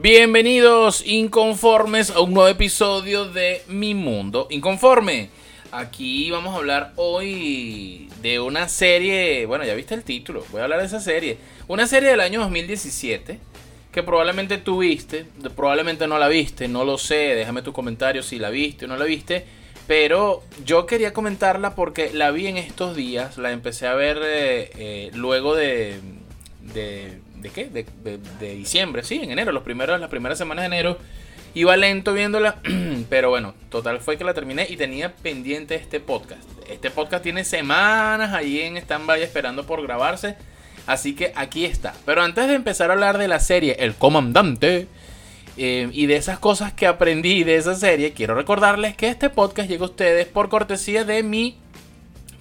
Bienvenidos inconformes a un nuevo episodio de Mi Mundo Inconforme. Aquí vamos a hablar hoy de una serie, bueno ya viste el título, voy a hablar de esa serie. Una serie del año 2017 que probablemente tú viste, probablemente no la viste, no lo sé, déjame tu comentario si la viste o no la viste. Pero yo quería comentarla porque la vi en estos días, la empecé a ver eh, eh, luego de, de ¿De qué? De, diciembre, sí, en enero, los primeros, las primeras semanas de enero. Iba lento viéndola, pero bueno, total fue que la terminé y tenía pendiente este podcast. Este podcast tiene semanas ahí en stand-by esperando por grabarse. Así que aquí está. Pero antes de empezar a hablar de la serie El Comandante eh, y de esas cosas que aprendí de esa serie, quiero recordarles que este podcast llega a ustedes por cortesía de mi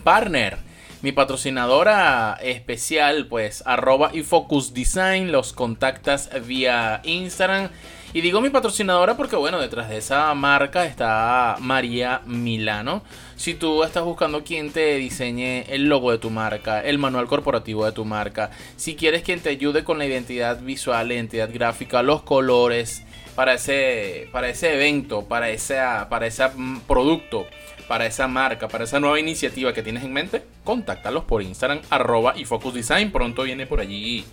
partner mi patrocinadora especial, pues, arroba y Focus Design, los contactas vía Instagram. Y digo mi patrocinadora porque, bueno, detrás de esa marca está María Milano. Si tú estás buscando quien te diseñe el logo de tu marca, el manual corporativo de tu marca, si quieres quien te ayude con la identidad visual, la identidad gráfica, los colores para ese, para ese evento, para, esa, para ese producto para esa marca, para esa nueva iniciativa que tienes en mente, contáctalos por Instagram, arroba y Focus Design. Pronto viene por allí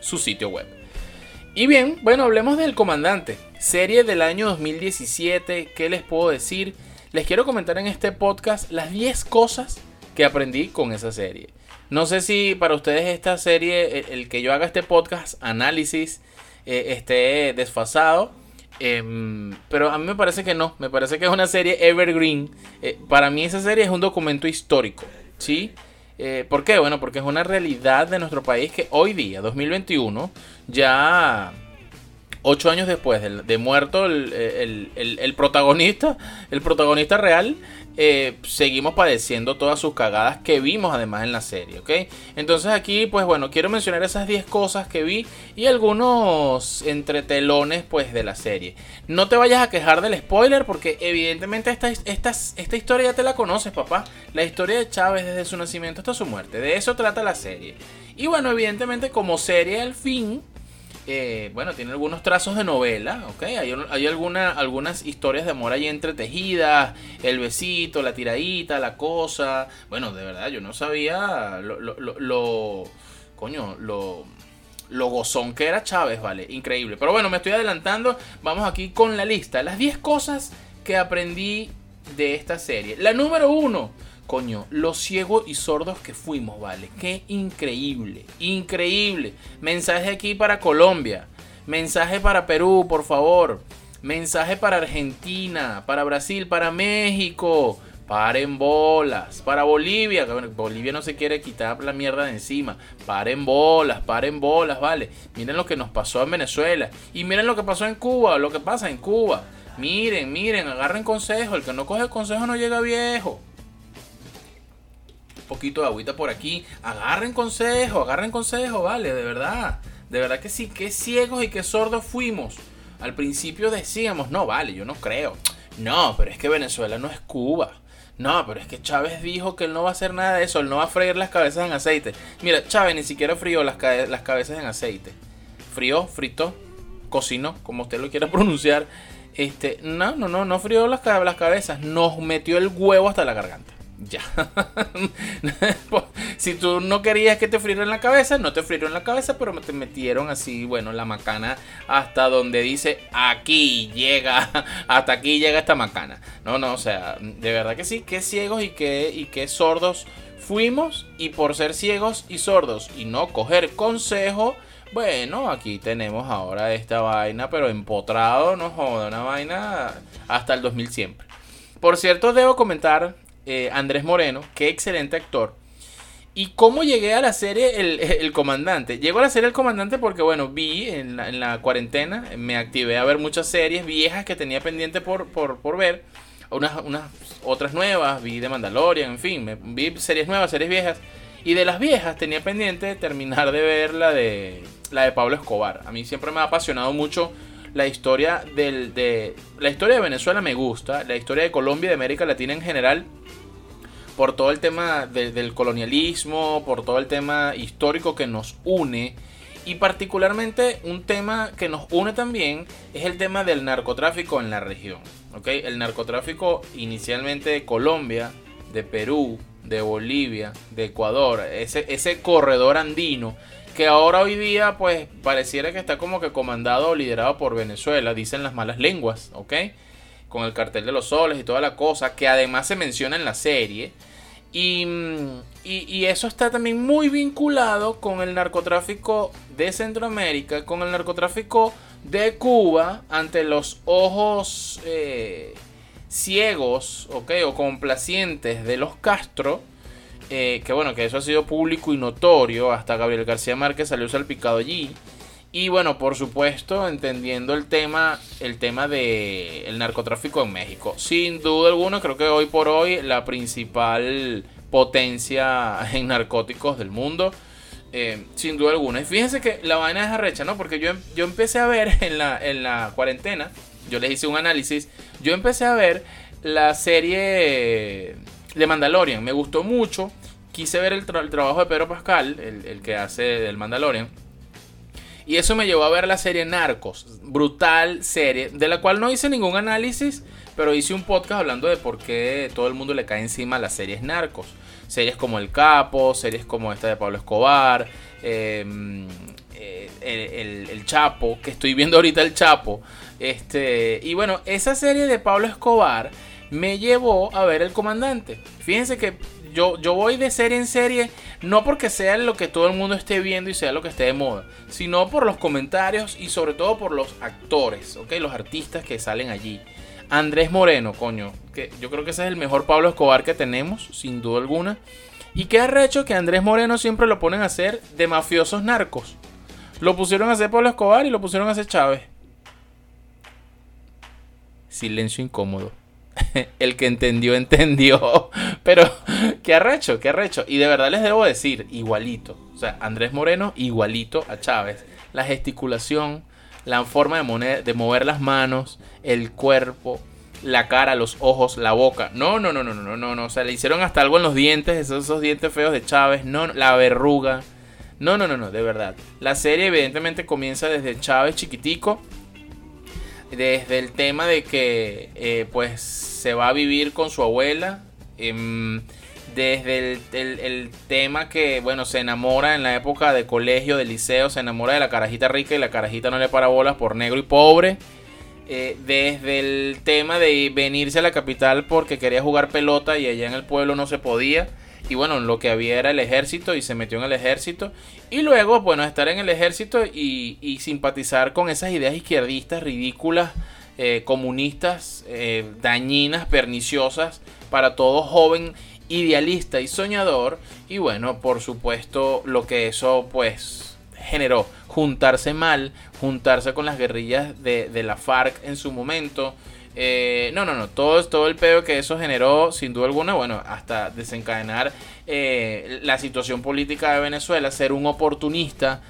su sitio web. Y bien, bueno, hablemos del Comandante, serie del año 2017. ¿Qué les puedo decir? Les quiero comentar en este podcast las 10 cosas que aprendí con esa serie. No sé si para ustedes esta serie, el, que yo haga este podcast, análisis, eh, esté desfasado Em, pero a mí me parece que no, me parece que es una serie evergreen. Eh, para mí esa serie es un documento histórico, ¿sí? Eh, ¿Por qué? Bueno, porque es una realidad de nuestro país que hoy día, 2021, ya ocho años después de, muerto el, protagonista, el protagonista real, eh, seguimos padeciendo todas sus cagadas que vimos además en la serie, ¿ok? Entonces aquí, pues bueno, quiero mencionar esas 10 cosas que vi y algunos entretelones, pues, de la serie. No te vayas a quejar del spoiler porque evidentemente esta, esta, esta historia ya te la conoces, papá. La historia de Chávez desde su nacimiento hasta su muerte. De eso trata la serie. Y bueno, evidentemente como serie al fin eh, bueno, tiene algunos trazos de novela, ¿ok? Hay, hay algunas historias de amor ahí entretejidas, el besito, la tiradita, la cosa. Bueno, de verdad, yo no sabía lo, lo, lo, coño, lo, lo gozón que era Chávez, ¿vale? Increíble. Pero bueno, me estoy adelantando. Vamos aquí con la lista. Las 10 cosas que aprendí de esta serie. La número uno Coño, los ciegos y sordos que fuimos, ¿vale? Qué increíble, increíble. Mensaje aquí para Colombia. Mensaje para Perú, por favor. Mensaje para Argentina, para Brasil, para México. Paren bolas. Para Bolivia. Bolivia no se quiere quitar la mierda de encima. Paren bolas, paren bolas, vale. Miren lo que nos pasó en Venezuela. Y miren lo que pasó en Cuba, lo que pasa en Cuba. Miren, miren, agarren consejo. El que no coge consejo no llega viejo poquito de agüita por aquí. Agarren consejo, agarren consejo, vale, de verdad. De verdad que sí, qué ciegos y qué sordos fuimos. Al principio decíamos, no, vale, yo no creo. No, pero es que Venezuela no es Cuba. No, pero es que Chávez dijo que él no va a hacer nada de eso, él no va a freír las cabezas en aceite. Mira, Chávez ni siquiera frió las, las cabezas en aceite. Frió, frito, cocinó, como usted lo quiera pronunciar. Este, no, no, no, no frió las, las cabezas, nos metió el huevo hasta la garganta. Ya. si tú no querías que te frieran la cabeza, no te frieron la cabeza, pero te metieron así, bueno, la macana hasta donde dice aquí llega, hasta aquí llega esta macana. No, no, o sea, de verdad que sí, qué ciegos y qué, y qué sordos fuimos. Y por ser ciegos y sordos y no coger consejo, bueno, aquí tenemos ahora esta vaina, pero empotrado, no joda, una vaina hasta el 2000 siempre. Por cierto, debo comentar eh, Andrés Moreno, qué excelente actor. ¿Y cómo llegué a la serie el, Comandante? Llego a la serie El Comandante porque, bueno, vi en la, cuarentena, me activé a ver muchas series viejas que tenía pendiente por, por, ver. Unas, unas otras nuevas, vi de Mandalorian, en fin, me, vi series nuevas, series viejas. Y de las viejas tenía pendiente terminar de ver la de, la de Pablo Escobar. A mí siempre me ha apasionado mucho la historia del, de... La historia de Venezuela me gusta, la historia de Colombia y de América Latina en general por todo el tema del colonialismo, por todo el tema histórico que nos une. Y particularmente un tema que nos une también es el tema del narcotráfico en la región. ¿okay? El narcotráfico inicialmente de Colombia, de Perú, de Bolivia, de Ecuador, ese, ese corredor andino que ahora hoy día pues pareciera que está como que comandado o liderado por Venezuela, dicen las malas lenguas, ¿ok? Con el cartel de los soles y toda la cosa, que además se menciona en la serie. Y, y, eso está también muy vinculado con el narcotráfico de Centroamérica, con el narcotráfico de Cuba, ante los ojos eh, ciegos okay, o complacientes de los Castro. Eh, que bueno, que eso ha sido público y notorio. Hasta Gabriel García Márquez salió salpicado allí. Y bueno, por supuesto, entendiendo el tema, el tema de el narcotráfico en México. Sin duda alguna, creo que hoy por hoy la principal potencia en narcóticos del mundo. Eh, sin duda alguna. Fíjense que la vaina es arrecha, ¿no? Porque yo, yo empecé a ver en la, en la cuarentena, yo les hice un análisis, yo empecé a ver la serie de Mandalorian. Me gustó mucho. Quise ver el, trabajo de Pedro Pascal, el, el que hace del Mandalorian. Y eso me llevó a ver la serie Narcos, brutal serie, de la cual no hice ningún análisis, pero hice un podcast hablando de por qué todo el mundo le cae encima a las series Narcos. Series como El Capo, series como esta de Pablo Escobar, em, eh, el, Chapo, que estoy viendo ahorita el Chapo. Este, y bueno, esa serie de Pablo Escobar me llevó a ver El Comandante. Fíjense que yo, yo voy de serie en serie, no porque sea lo que todo el mundo esté viendo y sea lo que esté de moda, sino por los comentarios y sobre todo por los actores, ¿ok? Los artistas que salen allí. Andrés Moreno, coño, que yo creo que ese es el mejor Pablo Escobar que tenemos, sin duda alguna. Y qué arrecho que Andrés Moreno siempre lo ponen a hacer de mafiosos narcos. Lo pusieron a hacer Pablo Escobar y lo pusieron a hacer Chávez. Silencio incómodo. el que entendió, entendió. Pero, qué arrecho, qué arrecho. Y de verdad les debo decir, igualito. O sea, Andrés Moreno, igualito a Chávez. La gesticulación, la forma de, mover las manos, el cuerpo, la cara, los ojos, la boca. No, no, no, no, no, no, no. O sea, le hicieron hasta algo en los dientes, esos, esos dientes feos de Chávez. No, la verruga. No, no, no, no, de verdad. La serie evidentemente comienza desde Chávez chiquitico desde el tema de que eh, pues se va a vivir con su abuela. Em, desde el, tema que, bueno, se enamora en la época de colegio, de liceo, se enamora de la carajita rica y la carajita no le para bolas por negro y pobre. Eh, desde el tema de venirse a la capital porque quería jugar pelota y allá en el pueblo no se podía y bueno, lo que había era el ejército y se metió en el ejército. Y luego, bueno, estar en el ejército y, simpatizar con esas ideas izquierdistas ridículas, eh, comunistas, eh, dañinas, perniciosas para todo joven idealista y soñador. Y bueno, por supuesto, lo que eso pues generó, juntarse mal, juntarse con las guerrillas de, de la FARC en su momento. Eh, no, no, no. Todo, todo el pedo que eso generó, sin duda alguna, bueno, hasta desencadenar la situación política de Venezuela, ser un oportunista.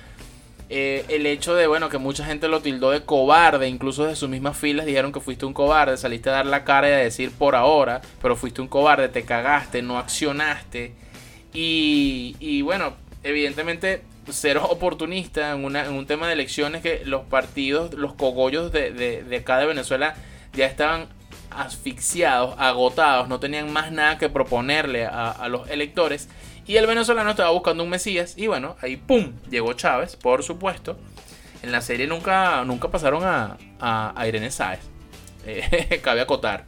Eh, el hecho de, bueno, que mucha gente lo tildó de cobarde, incluso de sus mismas filas dijeron que fuiste un cobarde, saliste a dar la cara y a decir por ahora, pero fuiste un cobarde, te cagaste, no accionaste. Y, bueno, evidentemente ser oportunista en, un tema de elecciones que los partidos, los cogollos de, de, de acá de Venezuela ya estaban asfixiados, agotados, no tenían más nada que proponerle a, los electores. Y el venezolano estaba buscando un Mesías. Y bueno, ahí ¡pum! Llegó Chávez, por supuesto. En la serie nunca, nunca pasaron a, Irene Sáez. Eh, cabe acotar.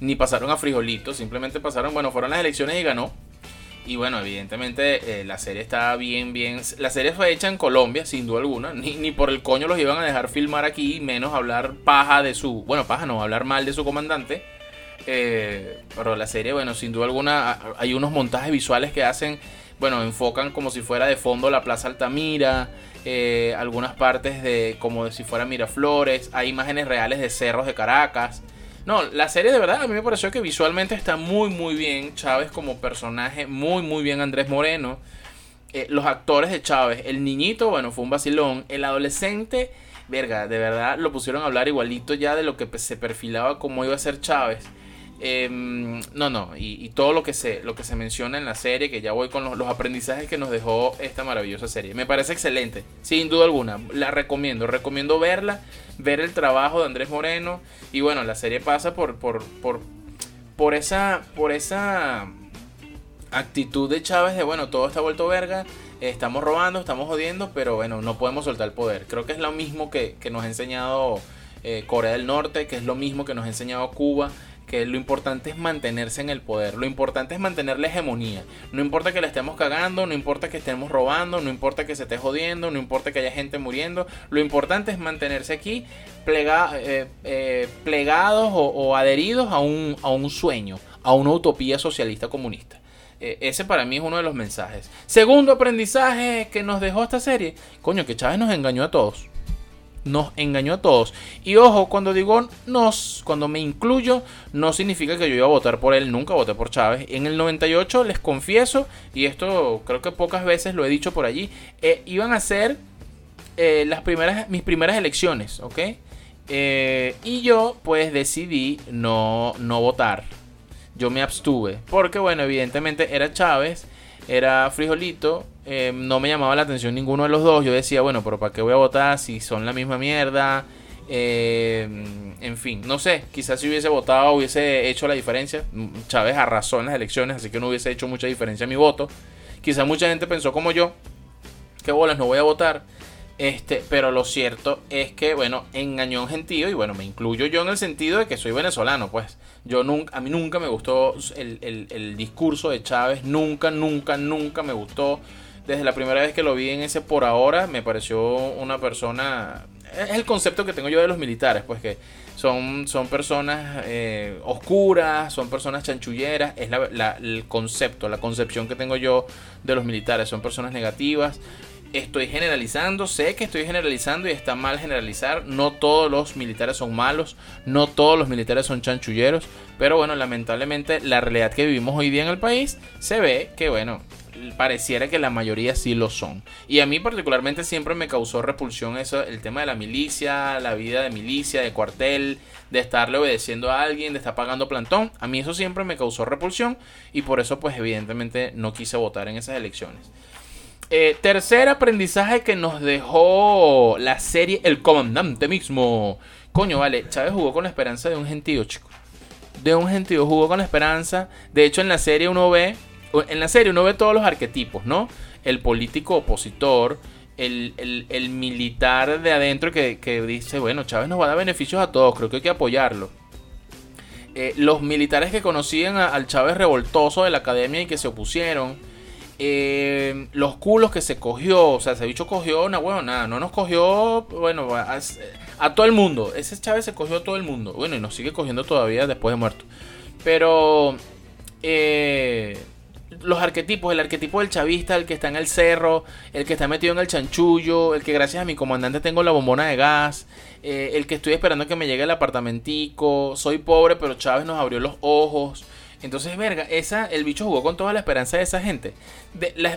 Ni pasaron a Frijolito, simplemente pasaron, bueno, fueron las elecciones y ganó. Y bueno, evidentemente eh, la serie está bien, bien. La serie fue hecha en Colombia, sin duda alguna. Ni, ni, por el coño los iban a dejar filmar aquí, menos hablar paja de su. Bueno, paja no, hablar mal de su comandante. Eh, pero la serie, bueno, sin duda alguna, hay unos montajes visuales que hacen, bueno, enfocan como si fuera de fondo la Plaza Altamira, eh, algunas partes de como si fuera Miraflores, hay imágenes reales de cerros de Caracas. No, la serie de verdad a mí me pareció que visualmente está muy muy bien. Chávez como personaje, muy muy bien Andrés Moreno. Eh, los actores de Chávez, el niñito, bueno, fue un vacilón. El adolescente, verga, de verdad lo pusieron a hablar igualito ya de lo que se perfilaba como iba a ser Chávez. Em, no, no, y, todo lo que, se, lo que se menciona en la serie, que ya voy con los, aprendizajes que nos dejó esta maravillosa serie. Me parece excelente, sin duda alguna. La recomiendo, recomiendo verla, ver el trabajo de Andrés Moreno. Y bueno, la serie pasa por, por, por, por, esa, por esa actitud de Chávez de, bueno, todo está vuelto verga, estamos robando, estamos jodiendo, pero bueno, no podemos soltar el poder. Creo que es lo mismo que, nos ha enseñado eh, Corea del Norte, que es lo mismo que nos ha enseñado Cuba que lo importante es mantenerse en el poder, lo importante es mantener la hegemonía. No importa que la estemos cagando, no importa que estemos robando, no importa que se esté jodiendo, no importa que haya gente muriendo, lo importante es mantenerse aquí eh, eh, plegados o, adheridos a un, a un sueño, a una utopía socialista comunista. Eh, ese para mí es uno de los mensajes. Segundo aprendizaje que nos dejó esta serie. Coño, que Chávez nos engañó a todos nos engañó a todos. Y ojo, cuando digo nos, cuando me incluyo, no significa que yo iba a votar por él, nunca voté por Chávez. En el 98 les confieso, y esto creo que pocas veces lo he dicho por allí, eh, iban a ser eh, las primeras, mis primeras elecciones, ¿ok? Eh, y yo pues decidí no, no votar. Yo me abstuve, porque bueno, evidentemente era Chávez era frijolito. Eh, no me llamaba la atención ninguno de los dos. Yo decía, bueno, pero ¿para qué voy a votar si son la misma mierda? Eh, en fin, no sé. Quizás si hubiese votado hubiese hecho la diferencia. Chávez arrasó en las elecciones, así que no hubiese hecho mucha diferencia mi voto. Quizás mucha gente pensó como yo. Que bolas, no voy a votar. Este, pero lo cierto es que, bueno, engañó a un gentío y bueno, me incluyo yo en el sentido de que soy venezolano, pues. Yo nunca, a mí nunca me gustó el, discurso de Chávez, nunca, nunca, nunca me gustó. Desde la primera vez que lo vi en ese por ahora, me pareció una persona... Es el concepto que tengo yo de los militares, pues que son, son personas eh, oscuras, son personas chanchulleras, es el concepto, la concepción que tengo yo de los militares, son personas negativas estoy generalizando, sé que estoy generalizando y está mal generalizar. No todos los militares son malos, no todos los militares son chanchulleros, pero bueno, lamentablemente la realidad que vivimos hoy día en el país se ve que bueno, pareciera que la mayoría sí lo son. Y a mí particularmente siempre me causó repulsión eso, el tema de la milicia, la vida de milicia, de cuartel, de estarle obedeciendo a alguien, de estar pagando plantón. A mí eso siempre me causó repulsión y por eso pues evidentemente no quise votar en esas elecciones. Eh, tercer aprendizaje que nos dejó la serie El Comandante mismo. Coño, vale, Chávez jugó con la esperanza de un gentío, chico. De un gentío, jugó con la esperanza. De hecho, en la serie uno ve. En la serie uno ve todos los arquetipos, ¿no? El político opositor. El, militar de adentro que, dice, bueno, Chávez nos va a dar beneficios a todos, creo que hay que apoyarlo. Eh, los militares que conocían al Chávez revoltoso de la academia y que se opusieron eh, los culos que se cogió, o sea, ese bicho cogió una huevona, no nos cogió, bueno, a, todo el mundo. Ese Chávez se cogió a todo el mundo. Bueno, y nos sigue cogiendo todavía después de muerto. Pero eh, los arquetipos, el arquetipo del chavista, el que está en el cerro, el que está metido en el chanchullo, el que gracias a mi comandante tengo la bombona de gas, eh, el que estoy esperando que me llegue el apartamentico, soy pobre pero Chávez nos abrió los ojos. Entonces, verga, esa, el bicho jugó con toda la esperanza de esa gente.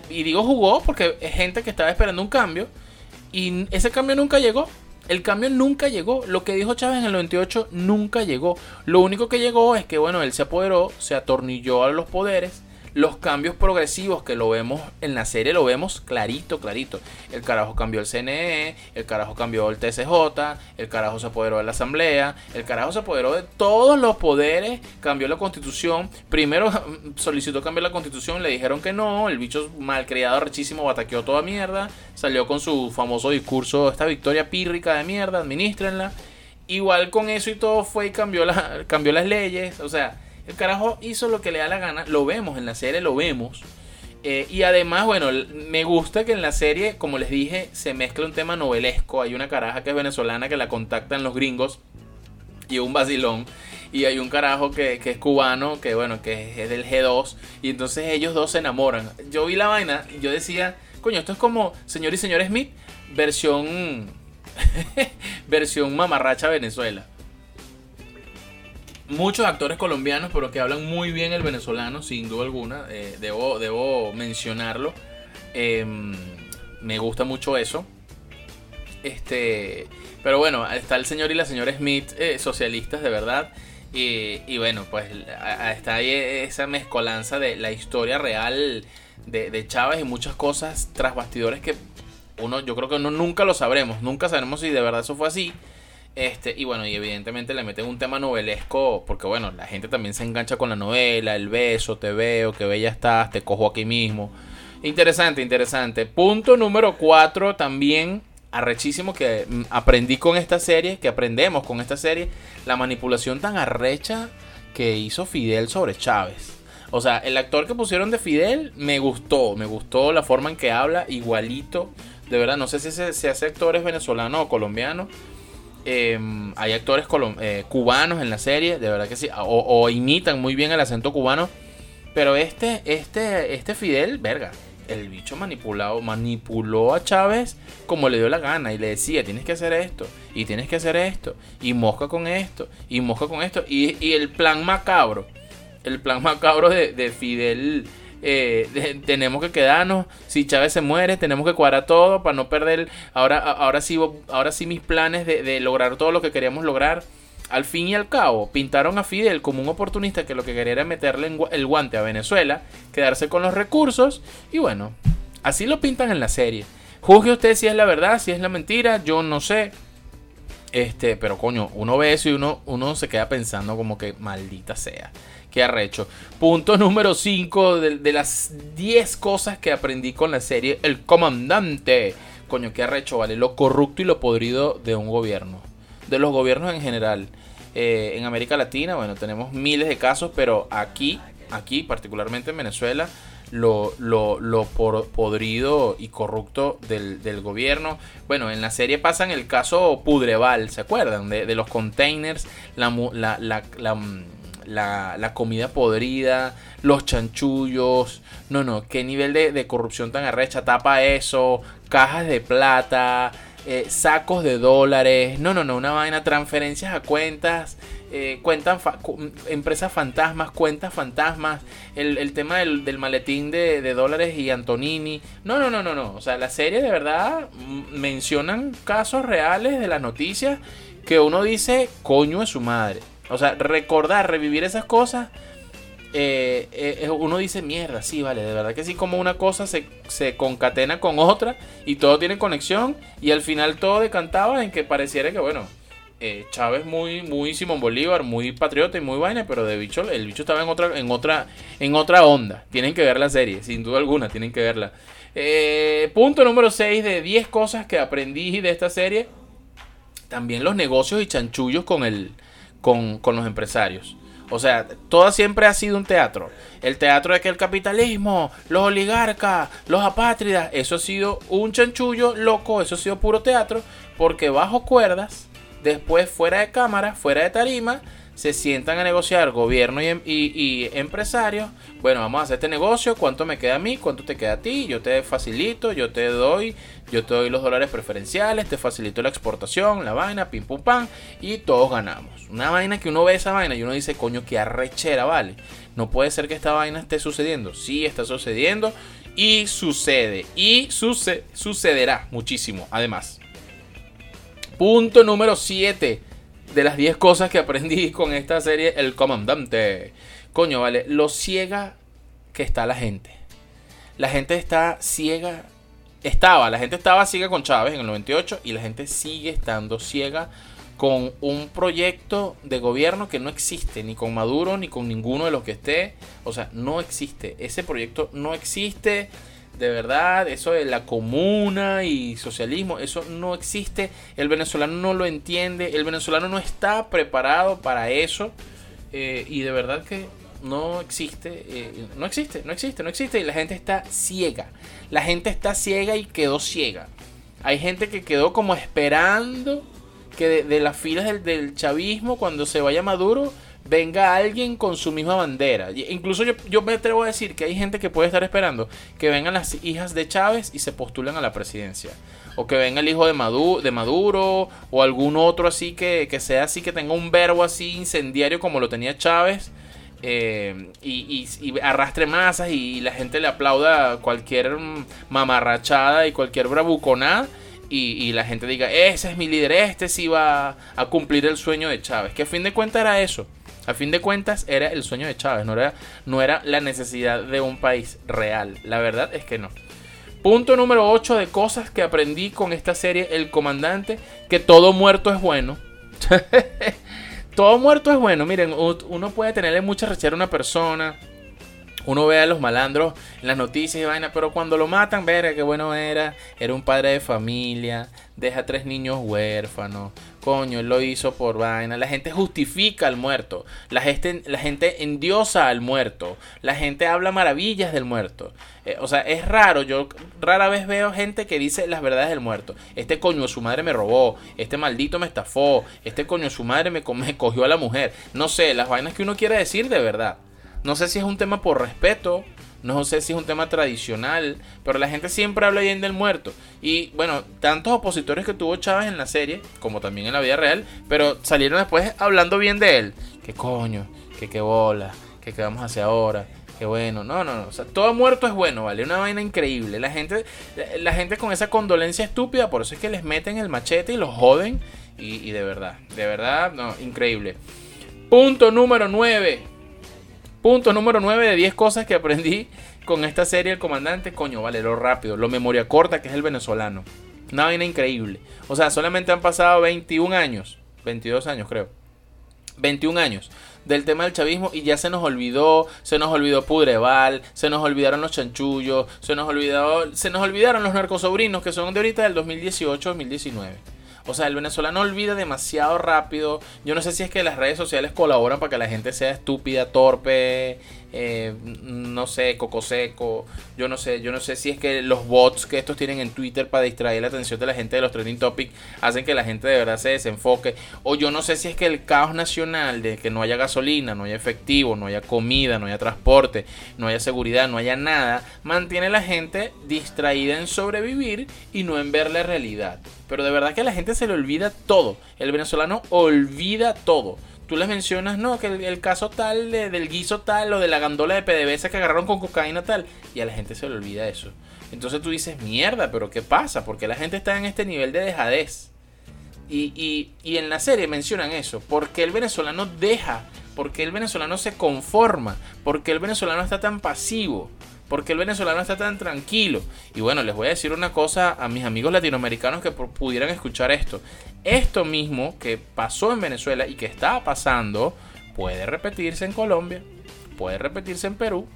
y digo jugó porque es gente que estaba esperando un cambio y ese cambio nunca llegó. El cambio nunca llegó. Lo que dijo Chávez en el 98 nunca llegó. Lo único que llegó es que, bueno, él se apoderó, se atornilló a los poderes los cambios progresivos que lo vemos en la serie, lo vemos clarito, clarito. El carajo cambió el CNE, el carajo cambió el TCJ, el carajo se apoderó de la Asamblea, el carajo se apoderó de todos los poderes, cambió la constitución. Primero solicitó cambiar la constitución, le dijeron que no, el bicho malcriado, rechísimo, bataqueó toda mierda, salió con su famoso discurso, esta victoria pírrica de mierda, administrenla. Igual con eso y todo fue y cambió, la, cambió las leyes, o sea el carajo hizo lo que le da la gana. Lo vemos en la serie, lo vemos. Eh, y además, bueno, me gusta que en la serie, como les dije, se mezcla un tema novelesco. Hay una caraja que es venezolana que la contactan los gringos y un vacilón. y hay un carajo que, es cubano, que bueno, que es del G2, y entonces ellos dos se enamoran. Yo vi la vaina y yo decía, coño, esto es como señor y señor Smith, versión, versión mamarracha Venezuela. Muchos actores colombianos, pero que hablan muy bien el venezolano, sin duda alguna, eh, debo, debo mencionarlo. Em, me gusta mucho eso. Este, pero bueno, está el señor y la señora Smith, eh, socialistas de verdad. Y, bueno, pues está ahí esa mezcolanza de la historia real de, Chávez y muchas cosas tras bastidores que uno, yo creo que uno nunca lo sabremos, nunca sabremos si de verdad eso fue así. Este, y bueno, y evidentemente le meten un tema novelesco, porque bueno, la gente también se engancha con la novela, el beso, te veo, que bella estás, te cojo aquí mismo. Interesante, interesante. Punto número 4 también arrechísimo que mm, aprendí con esta serie, que aprendemos con esta serie, la manipulación tan arrecha que hizo Fidel sobre Chávez. O sea, el actor que pusieron de Fidel me gustó, me gustó la forma en que habla, igualito. De verdad, no sé si se, hace actores venezolanos o colombianos. Em, hay actores eh, cubanos en la serie, de verdad que sí, o, imitan muy bien el acento cubano. Pero este, este, este Fidel, verga, el bicho manipulado manipuló a Chávez como le dio la gana y le decía, tienes que hacer esto, y tienes que hacer esto, y mosca con esto, y mosca con esto, y, el plan macabro, el plan macabro de, Fidel, eh, tenemos que quedarnos, si Chávez se muere, tenemos que cuadrar todo para no perder, ahora, ahora, sí, ahora sí mis planes de, lograr todo lo que queríamos lograr al fin y al cabo, pintaron a Fidel como un oportunista que lo que quería era meterle el guante a Venezuela, quedarse con los recursos y bueno, así lo pintan en la serie. Juzgue usted si es la verdad, si es la mentira, yo no sé. Este, pero coño, uno ve eso y uno, uno se queda pensando como que maldita sea. Qué arrecho. Punto número 5 de, de, las 10 cosas que aprendí con la serie El Comandante. Coño, qué arrecho, vale. Lo corrupto y lo podrido de un gobierno. De los gobiernos en general. Eh, en América Latina, bueno, tenemos miles de casos, pero aquí, aquí, particularmente en Venezuela, lo, lo, lo podrido y corrupto del, gobierno. Bueno, en la serie pasan el caso Pudreval, ¿se acuerdan? De, los containers, la, la, la, la, comida podrida, los chanchullos. No, no, qué nivel de, de corrupción tan arrecha. Tapa eso, cajas de plata. Eh, sacos de dólares, no, no, no, una vaina, transferencias a cuentas, eh, cuentas, empresas fantasmas, cuentas fantasmas, el, tema del, maletín de, dólares y Antonini, no, no, no, no, no, o sea, la serie de verdad mencionan casos reales de las noticias que uno dice, coño es su madre, o sea, recordar, revivir esas cosas eh, eh, uno dice, mierda, sí, vale, de verdad que sí, como una cosa se, concatena con otra y todo tiene conexión y al final todo decantaba en que pareciera que, bueno, eh, Chávez muy, muy Simón Bolívar, muy patriota y muy vaina, pero de bicho, el bicho estaba en otra, en otra, en otra onda. Tienen que ver la serie, sin duda alguna, tienen que verla. punto número 6 de 10 cosas que aprendí de esta serie. También los negocios y chanchullos con, el, con, con los empresarios. O sea, todo siempre ha sido un teatro. El teatro de que el capitalismo, los oligarcas, los apátridas, eso ha sido un chanchullo loco, eso ha sido puro teatro, porque bajo cuerdas, después fuera de cámara, fuera de tarima, se sientan a negociar gobierno em, y, empresarios. Bueno, vamos a hacer este negocio, cuánto me queda a mí, cuánto te queda a ti, yo te facilito, yo te doy, yo te doy los dólares preferenciales, te facilito la exportación, la vaina, pim pum pam, y todos ganamos. Una vaina que uno ve esa vaina y uno dice, coño, qué arrechera, vale. No puede ser que esta vaina esté sucediendo. Sí, está sucediendo y sucede. Y sucederá muchísimo, además. Punto número 7 de las 10 cosas que aprendí con esta serie, El Comandante. Coño, vale, lo ciega que está la gente. La gente está ciega. Estaba, la gente estaba ciega con Chávez en el 98 y la gente sigue estando ciega con un proyecto de gobierno que no existe, ni con Maduro, ni con ninguno de los que esté. O sea, no existe. Ese proyecto no existe de verdad, eso de la comuna y socialismo, eso no existe. El venezolano no lo entiende, el venezolano no está preparado para eso. Eh, y de verdad que no existe, eh, no existe, no existe, no existe. Y la gente está ciega. La gente está ciega y quedó ciega. Hay gente que quedó como esperando que de, las filas del, del chavismo, cuando se vaya Maduro, venga alguien con su misma bandera. Incluso yo, yo me atrevo a decir que hay gente que puede estar esperando que vengan las hijas de Chávez y se postulen a la presidencia. O que venga el hijo de Maduro, de Maduro o algún otro así que, que sea así, que tenga un verbo así incendiario como lo tenía Chávez. Eh, y, arrastre masas y la gente le aplauda cualquier mamarrachada y cualquier bravuconada y, la gente diga, ese es mi líder, este sí va a cumplir el sueño de Chávez. Que a fin de cuentas era eso. A fin de cuentas era el sueño de Chávez, no era, no era la necesidad de un país real. La verdad es que no. Punto número 8 de cosas que aprendí con esta serie El Comandante, que todo muerto es bueno. todo muerto es bueno. Miren, uno puede tenerle mucha rechera a una persona, uno ve a los malandros en las noticias y vaina, pero cuando lo matan, verga, qué bueno era. Era un padre de familia, deja tres niños huérfanos. Coño, él lo hizo por vaina. La gente justifica al muerto. La gente, la gente endiosa al muerto. La gente habla maravillas del muerto. Eh, o sea, es raro. Yo rara vez veo gente que dice las verdades del muerto. Este coño su madre me robó. Este maldito me estafó. Este coño su madre me, me cogió a la mujer. No sé, las vainas que uno quiere decir de verdad. No sé si es un tema por respeto, no sé si es un tema tradicional, pero la gente siempre habla bien del muerto. Y bueno, tantos opositores que tuvo Chávez en la serie, como también en la vida real, pero salieron después hablando bien de él. ¿Qué coño? ¿Qué qué bola? ¿Qué, qué vamos a ahora? Qué bueno, no, no, no, o sea, todo muerto es bueno, ¿vale? Una vaina increíble. La gente, la gente con esa condolencia estúpida, por eso es que les meten el machete y los joden. Y, y de verdad, de verdad, no, increíble. Punto número 9. Punto número 9 de 10 cosas que aprendí con esta serie El Comandante. Coño, vale, lo rápido, lo memoria corta que es el venezolano. Una vaina increíble. O sea, solamente han pasado 21 años, 22 años creo. 21 años del tema del chavismo y ya se nos olvidó, se nos olvidó Pudreval, se nos olvidaron los chanchullos, se nos olvidó, se nos olvidaron los narcosobrinos que son de ahorita del 2018-2019. O sea, el venezolano olvida demasiado rápido. Yo no sé si es que las redes sociales colaboran para que la gente sea estúpida, torpe, eh, no sé, coco seco. Yo no sé, yo no sé si es que los bots que estos tienen en Twitter para distraer la atención de la gente de los trending topics hacen que la gente de verdad se desenfoque. O yo no sé si es que el caos nacional de que no haya gasolina, no haya efectivo, no haya comida, no haya transporte, no haya seguridad, no haya nada, mantiene a la gente distraída en sobrevivir y no en ver la realidad. Pero de verdad que a la gente se le olvida todo. El venezolano olvida todo tú les mencionas, no, que el, caso tal del guiso tal o de la gandola de PDVSA que agarraron con cocaína tal, y a la gente se le olvida eso. Entonces tú dices, mierda, pero ¿qué pasa? Porque la gente está en este nivel de dejadez. Y, y, y en la serie mencionan eso, porque el venezolano deja, porque el venezolano se conforma, porque el venezolano está tan pasivo. Porque el venezolano está tan tranquilo. Y bueno, les voy a decir una cosa a mis amigos latinoamericanos que pudieran escuchar esto. Esto mismo que pasó en Venezuela y que está pasando puede repetirse en Colombia, puede repetirse en Perú,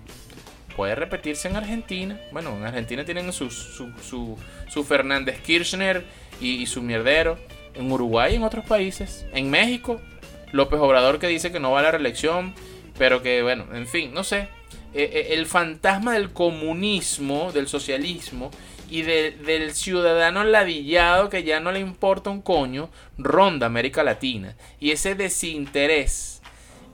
puede repetirse en Argentina. Bueno, en Argentina tienen su, su, Fernández Kirchner y, y, su mierdero. En Uruguay y en otros países. En México, López Obrador que dice que no va a la reelección. Pero que, bueno, en fin, no sé. Eh, eh, el fantasma del comunismo, del socialismo y del ciudadano ladillado que ya no le importa un coño, ronda América Latina. Y ese desinterés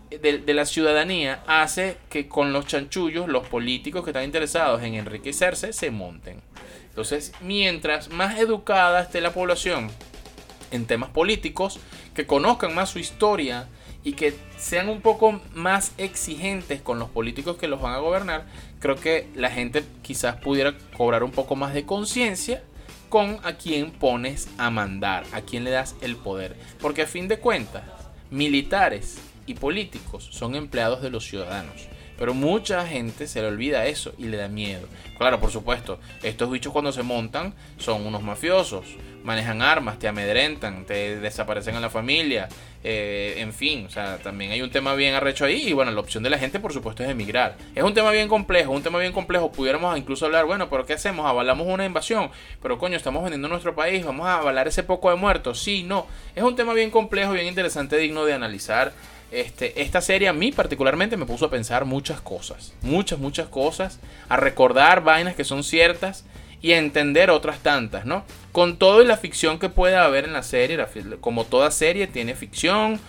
de, la ciudadanía hace que con los chanchullos los políticos que están interesados en enriquecerse se monten. Entonces, mientras más educada esté la población en temas políticos, que conozcan más su historia, y que sean un poco más exigentes con los políticos que los van a gobernar, creo que la gente quizás pudiera cobrar un poco más de conciencia con a quién pones a mandar, a quién le das el poder. Porque a fin de cuentas, militares y políticos son empleados de los ciudadanos. Pero mucha gente se le olvida eso y le da miedo. Claro, por supuesto, estos bichos cuando se montan son unos mafiosos, manejan armas, te amedrentan, te desaparecen en la familia, eh, en fin, o sea, también hay un tema bien arrecho ahí y bueno, la opción de la gente por supuesto es emigrar. Es un tema bien complejo, un tema bien complejo, pudiéramos incluso hablar, bueno, pero ¿qué hacemos? ¿Avalamos una invasión? Pero coño, estamos vendiendo nuestro país, vamos a avalar ese poco de muertos, sí, no. Es un tema bien complejo, bien interesante, digno de analizar. Este, esta serie a mí particularmente me puso a pensar muchas cosas, muchas, muchas cosas, a recordar vainas que son ciertas y entender otras tantas, ¿no? Con todo y la ficción que puede haber en la serie, como toda serie tiene ficción,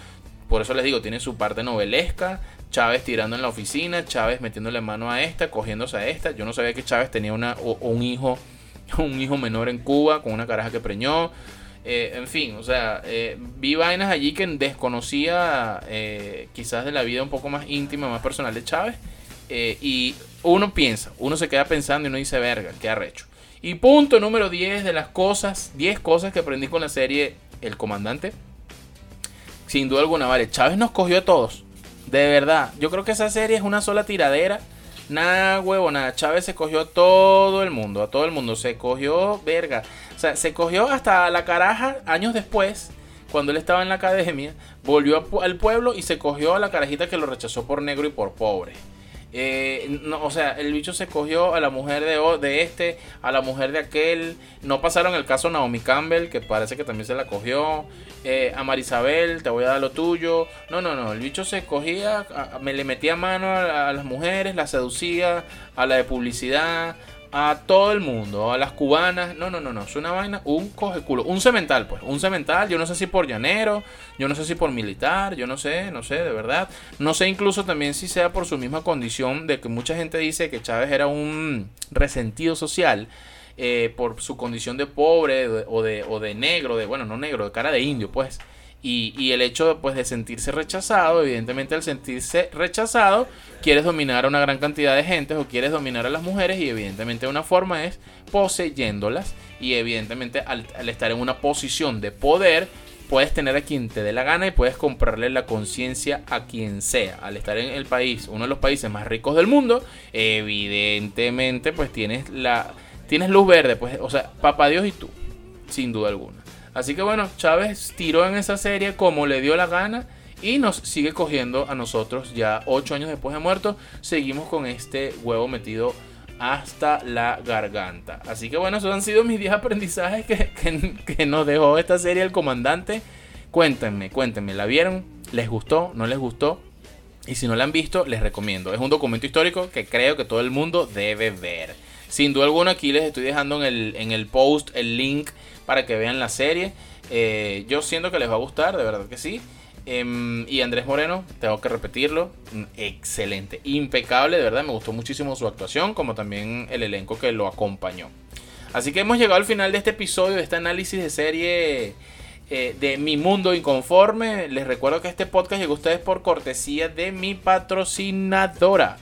por eso les digo, tiene su parte novelesca. Chávez tirando en la oficina, Chávez metiéndole mano a esta, cogiéndose a esta. Yo no sabía que Chávez tenía una, un hijo, un hijo menor en Cuba con una caraja que preñó. Eh, en fin, o sea, eh, vi vainas allí que desconocía eh, quizás de la vida un poco más íntima, más personal de Chávez. y uno piensa, uno se queda pensando y uno dice, verga, qué arrecho. Y punto número 10 de las cosas, 10 cosas que aprendí con la serie El Comandante. Sin duda alguna, vale, Chávez nos cogió a todos. De verdad, yo creo que esa serie es una sola tiradera. Nada, huevo, nada. Chávez se cogió a todo el mundo, a todo el mundo. Se cogió, verga. O sea, se cogió hasta la caraja años después, cuando él estaba en la academia. Volvió al pueblo y se cogió a la carajita que lo rechazó por negro y por pobre. Eh, no, o sea, el bicho se cogió a la mujer de, de este, a la mujer de aquel. No pasaron el caso Naomi Campbell, que parece que también se la cogió. Eh, a Marisabel, te voy a dar lo tuyo. No, no, no. El bicho se cogía, me le metía mano a, las mujeres, la seducía, a la de publicidad, a todo el mundo, a las cubanas. No, no, no, no. Es una vaina, un coge culo. Un cemental, pues. Un cemental. Yo no sé si por llanero, yo no sé si por militar, yo no sé, no sé, de verdad. No sé incluso también si sea por su misma condición de que mucha gente dice que Chávez era un resentido social. Eh, por su condición de pobre o de, o de negro, de bueno, no negro, de cara de indio, pues. Y, el hecho pues, de sentirse rechazado, evidentemente al sentirse rechazado, quieres dominar a una gran cantidad de gente o quieres dominar a las mujeres y evidentemente una forma es poseyéndolas y evidentemente al, estar en una posición de poder puedes tener a quien te dé la gana y puedes comprarle la conciencia a quien sea. Al estar en el país, uno de los países más ricos del mundo, evidentemente pues tienes la tienes luz verde, pues o sea, papá Dios y tú, sin duda alguna. Así que bueno, Chávez tiró en esa serie como le dio la gana y nos sigue cogiendo a nosotros ya ocho años después de muerto. Seguimos con este huevo metido hasta la garganta. Así que bueno, esos han sido mis 10 aprendizajes que, nos dejó esta serie El Comandante. Cuéntenme, cuéntenme, ¿la vieron? ¿Les gustó? ¿No les gustó? Y si no la han visto, les recomiendo. Es un documento histórico que creo que todo el mundo debe ver. Sin duda alguna, aquí les estoy dejando en el, en el post el link para que vean la serie. Eh, yo siento que les va a gustar, de verdad que sí. Em, y Andrés Moreno, tengo que repetirlo, excelente, impecable, de verdad, me gustó muchísimo su actuación, como también el elenco que lo acompañó. Así que hemos llegado al final de este episodio, de este análisis de serie eh, de Mi Mundo Inconforme. Les recuerdo que este podcast llegó a ustedes por cortesía de mi patrocinadora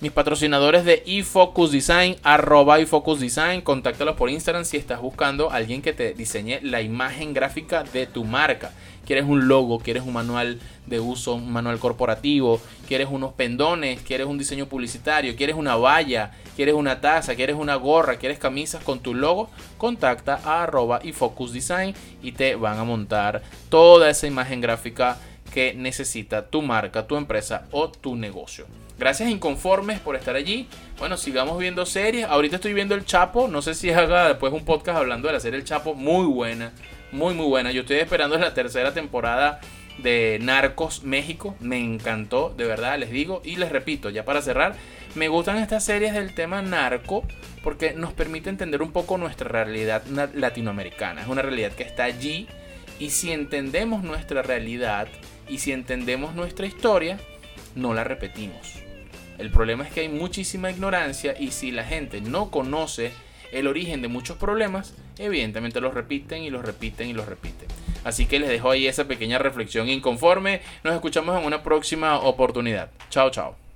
mis patrocinadores de eFocus Design, arroba eFocus Design, contáctalos por Instagram si estás buscando a alguien que te diseñe la imagen gráfica de tu marca. Quieres un logo, quieres un manual de uso, un manual corporativo, quieres unos pendones, quieres un diseño publicitario, quieres una valla, quieres una taza, quieres una gorra, quieres camisas con tu logo, contacta a arroba eFocus Design y te van a montar toda esa imagen gráfica que necesita tu marca, tu empresa o tu negocio. Gracias Inconformes por estar allí. Bueno, sigamos viendo series. Ahorita estoy viendo El Chapo. No sé si haga después un podcast hablando de la serie El Chapo. Muy buena. Muy, muy buena. Yo estoy esperando la tercera temporada de Narcos México. Me encantó, de verdad, les digo. Y les repito, ya para cerrar, me gustan estas series del tema narco porque nos permite entender un poco nuestra realidad latinoamericana. Es una realidad que está allí. Y si entendemos nuestra realidad y si entendemos nuestra historia, no la repetimos. El problema es que hay muchísima ignorancia y si la gente no conoce el origen de muchos problemas, evidentemente los repiten y los repiten y los repiten. Así que les dejo ahí esa pequeña reflexión inconforme. Nos escuchamos en una próxima oportunidad. Chao, chao.